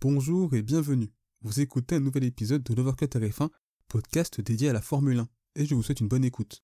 Bonjour et bienvenue. Vous écoutez un nouvel épisode de l'Overcut RF1, podcast dédié à la Formule 1, et je vous souhaite une bonne écoute.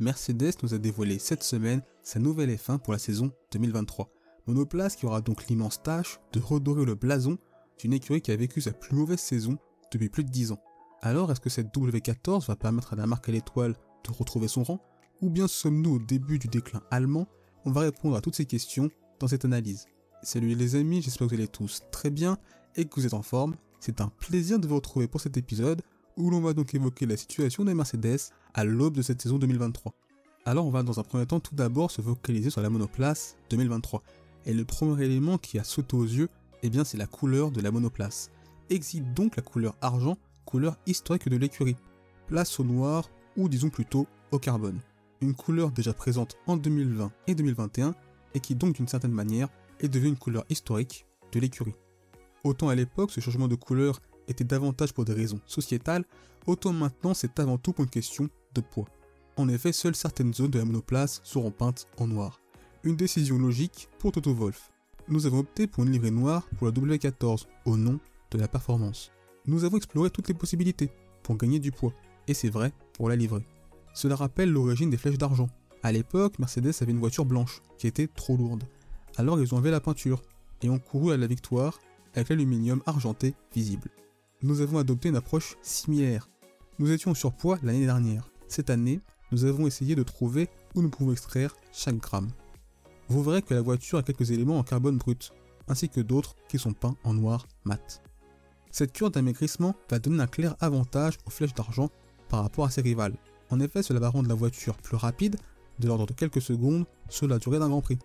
Mercedes nous a dévoilé cette semaine sa nouvelle F1 pour la saison 2023. Monoplace qui aura donc l'immense tâche de redorer le blason d'une écurie qui a vécu sa plus mauvaise saison depuis plus de 10 ans. Alors est-ce que cette W14 va permettre à la marque à l'étoile de retrouver son rang? Ou bien sommes-nous au début du déclin allemand? On va répondre à toutes ces questions dans cette analyse. Salut les amis, j'espère que vous allez tous très bien et que vous êtes en forme. C'est un plaisir de vous retrouver pour cet épisode où l'on va donc évoquer la situation des Mercedes à l'aube de cette saison 2023. Alors on va dans un premier temps tout d'abord se focaliser sur la monoplace 2023. Et le premier élément qui a sauté aux yeux, eh bien c'est la couleur de la monoplace. Exit donc la couleur argent, couleur historique de l'écurie. Place au noir, ou disons plutôt au carbone. Une couleur déjà présente en 2020 et 2021, et qui donc d'une certaine manière est devenue une couleur historique de l'écurie. Autant à l'époque ce changement de couleur était davantage pour des raisons sociétales, autant maintenant c'est avant tout pour une question de poids. En effet, seules certaines zones de la monoplace seront peintes en noir. Une décision logique pour Toto Wolff. Nous avons opté pour une livrée noire pour la W14 au nom de la performance. Nous avons exploré toutes les possibilités pour gagner du poids, et c'est vrai pour la livrée. Cela rappelle l'origine des flèches d'argent. À l'époque, Mercedes avait une voiture blanche qui était trop lourde. Alors ils ont enlevé la peinture et ont couru à la victoire avec l'aluminium argenté visible. Nous avons adopté une approche similaire. Nous étions en surpoids l'année dernière. Cette année, nous avons essayé de trouver où nous pouvons extraire chaque gramme. Vous verrez que la voiture a quelques éléments en carbone brut, ainsi que d'autres qui sont peints en noir mat. Cette cure d'amaigrissement va donner un clair avantage aux flèches d'argent par rapport à ses rivales. En effet, cela va rendre la voiture plus rapide, de l'ordre de quelques secondes, sur la durée d'un Grand Prix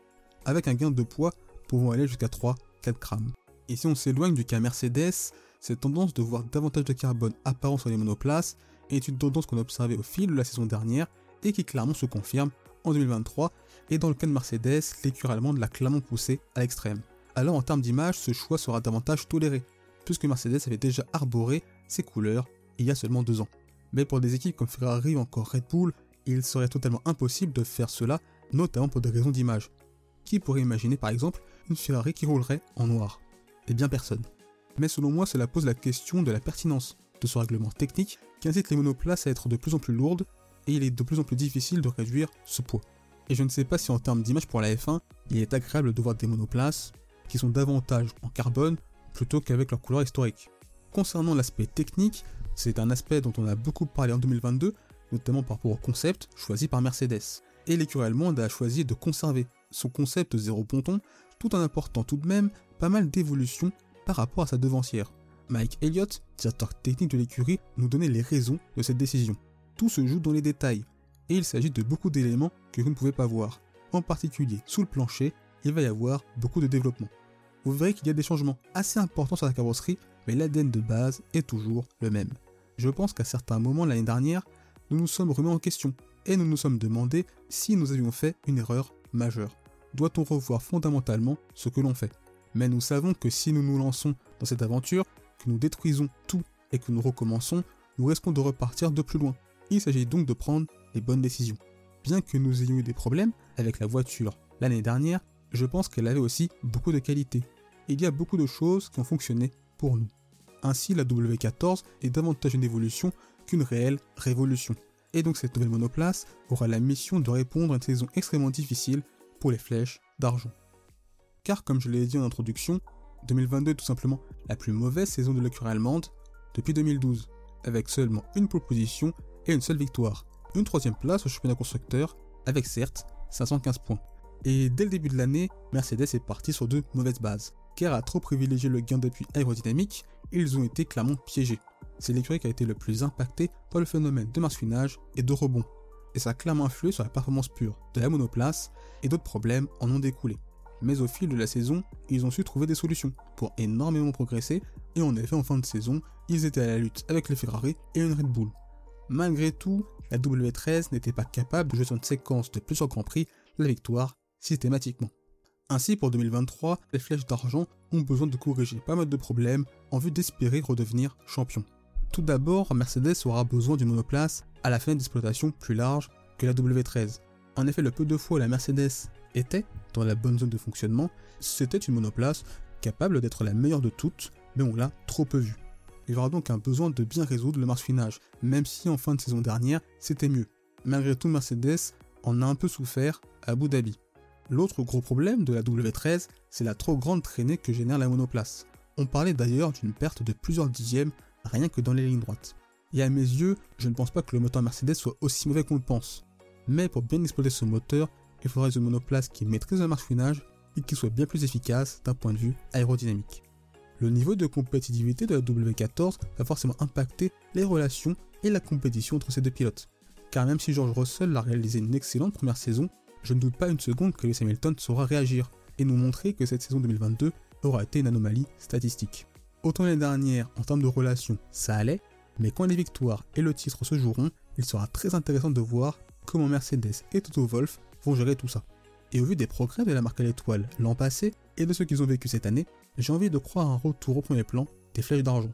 avec un gain de poids pouvant aller jusqu'à 3-4 grammes. Et si on s'éloigne du cas Mercedes, cette tendance de voir davantage de carbone apparent sur les monoplaces est une tendance qu'on a observée au fil de la saison dernière et qui clairement se confirme en 2023. Et dans le cas de Mercedes, l'écurie allemande l'a clairement poussé à l'extrême. Alors en termes d'image, ce choix sera davantage toléré, puisque Mercedes avait déjà arboré ses couleurs il y a seulement deux ans. Mais pour des équipes comme Ferrari ou encore Red Bull, il serait totalement impossible de faire cela, notamment pour des raisons d'image. Qui pourrait imaginer par exemple une Ferrari qui roulerait en noir? Eh bien personne. Mais selon moi, cela pose la question de la pertinence de ce règlement technique qui incite les monoplaces à être de plus en plus lourdes et il est de plus en plus difficile de réduire ce poids. Et je ne sais pas si en termes d'image pour la F1, il est agréable de voir des monoplaces qui sont davantage en carbone plutôt qu'avec leur couleur historique. Concernant l'aspect technique, c'est un aspect dont on a beaucoup parlé en 2022, notamment par rapport au concept choisi par Mercedes. Et l'écurie allemande a choisi de conserver son concept zéro ponton, tout en apportant tout de même pas mal d'évolutions par rapport à sa devancière. Mike Elliott, directeur technique de l'écurie, nous donnait les raisons de cette décision. Tout se joue dans les détails, et il s'agit de beaucoup d'éléments que vous ne pouvez pas voir. En particulier, sous le plancher, il va y avoir beaucoup de développement. Vous verrez qu'il y a des changements assez importants sur la carrosserie, mais l'ADN de base est toujours le même. Je pense qu'à certains moments l'année dernière, nous nous sommes remis en question, et nous nous sommes demandé si nous avions fait une erreur majeure doit-on revoir fondamentalement ce que l'on fait? Mais nous savons que si nous nous lançons dans cette aventure, que nous détruisons tout et que nous recommençons, nous risquons de repartir de plus loin. Il s'agit donc de prendre les bonnes décisions. Bien que nous ayons eu des problèmes avec la voiture l'année dernière, je pense qu'elle avait aussi beaucoup de qualités. Il y a beaucoup de choses qui ont fonctionné pour nous. Ainsi, la W14 est davantage une évolution qu'une réelle révolution. Et donc cette nouvelle monoplace aura la mission de répondre à une saison extrêmement difficile les flèches d'argent. Car comme je l'ai dit en introduction, 2022 est tout simplement la plus mauvaise saison de l'écurie allemande depuis 2012, avec seulement une proposition et une seule victoire. Une troisième place au championnat constructeur, avec certes 515 points. Et dès le début de l'année, Mercedes est parti sur de mauvaises bases, car à trop privilégier le gain d'appui aérodynamique, ils ont été clairement piégés. C'est l'écurie qui a été le plus impacté par le phénomène de marsouinage et de rebond, et ça a clairement influé sur la performance pure de la monoplace et d'autres problèmes en ont découlé. Mais au fil de la saison, ils ont su trouver des solutions pour énormément progresser et en effet en fin de saison, ils étaient à la lutte avec les Ferrari et une Red Bull. Malgré tout, la W13 n'était pas capable de jouer sur une séquence de plusieurs grands prix la victoire systématiquement. Ainsi, pour 2023, les flèches d'argent ont besoin de corriger pas mal de problèmes en vue d'espérer redevenir champion. Tout d'abord, Mercedes aura besoin d'une monoplace à la fenêtre d'exploitation plus large que la W13. En effet, le peu de fois où la Mercedes était dans la bonne zone de fonctionnement, c'était une monoplace capable d'être la meilleure de toutes, mais on l'a trop peu vue. Il y aura donc un besoin de bien résoudre le marsouinage, même si en fin de saison dernière, c'était mieux. Malgré tout, Mercedes en a un peu souffert à Abu Dhabi. L'autre gros problème de la W13, c'est la trop grande traînée que génère la monoplace. On parlait d'ailleurs d'une perte de plusieurs dixièmes rien que dans les lignes droites. Et à mes yeux, je ne pense pas que le moteur Mercedes soit aussi mauvais qu'on le pense. Mais pour bien exploiter ce moteur, il faudrait une monoplace qui maîtrise le marsouinage et qui soit bien plus efficace d'un point de vue aérodynamique. Le niveau de compétitivité de la W14 va forcément impacter les relations et la compétition entre ces deux pilotes. Car même si George Russell a réalisé une excellente première saison, je ne doute pas une seconde que Lewis Hamilton saura réagir et nous montrer que cette saison 2022 aura été une anomalie statistique. Autant l'année dernière, en termes de relations, ça allait, mais quand les victoires et le titre se joueront, il sera très intéressant de voir comment Mercedes et Toto Wolff vont gérer tout ça. Et au vu des progrès de la marque à l'étoile l'an passé et de ce qu'ils ont vécu cette année, j'ai envie de croire un retour au premier plan des flèches d'argent.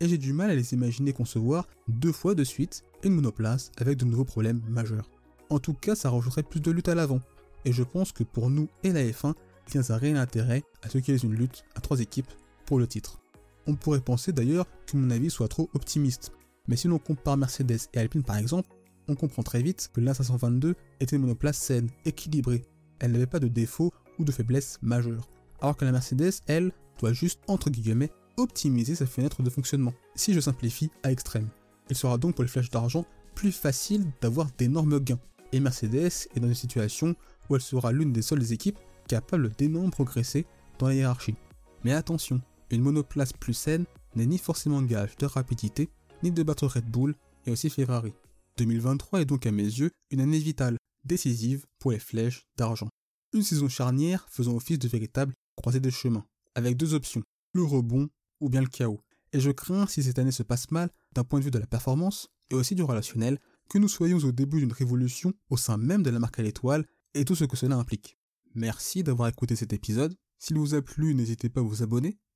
Et j'ai du mal à les imaginer concevoir deux fois de suite une monoplace avec de nouveaux problèmes majeurs. En tout cas, ça rajouterait plus de lutte à l'avant. Et je pense que pour nous et la F1, il y a un réel intérêt à ce qu'il y ait une lutte à trois équipes pour le titre. On pourrait penser d'ailleurs que mon avis soit trop optimiste. Mais si l'on compare Mercedes et Alpine par exemple, on comprend très vite que l'A522 était une monoplace saine, équilibrée. Elle n'avait pas de défauts ou de faiblesses majeures. Alors que la Mercedes, elle, doit juste, entre guillemets, optimiser sa fenêtre de fonctionnement, si je simplifie à extrême. Il sera donc pour les flèches d'argent plus facile d'avoir d'énormes gains. Et Mercedes est dans une situation où elle sera l'une des seules équipes capables d'énormément progresser dans la hiérarchie. Mais attention, une monoplace plus saine n'est ni forcément gage de rapidité, ni de battre Red Bull et aussi Ferrari. 2023 est donc à mes yeux une année vitale, décisive pour les flèches d'argent. Une saison charnière faisant office de véritable croisée de chemin, avec deux options, le rebond ou bien le chaos. Et je crains, si cette année se passe mal, d'un point de vue de la performance et aussi du relationnel, que nous soyons au début d'une révolution au sein même de la marque à l'étoile et tout ce que cela implique. Merci d'avoir écouté cet épisode. S'il vous a plu, n'hésitez pas à vous abonner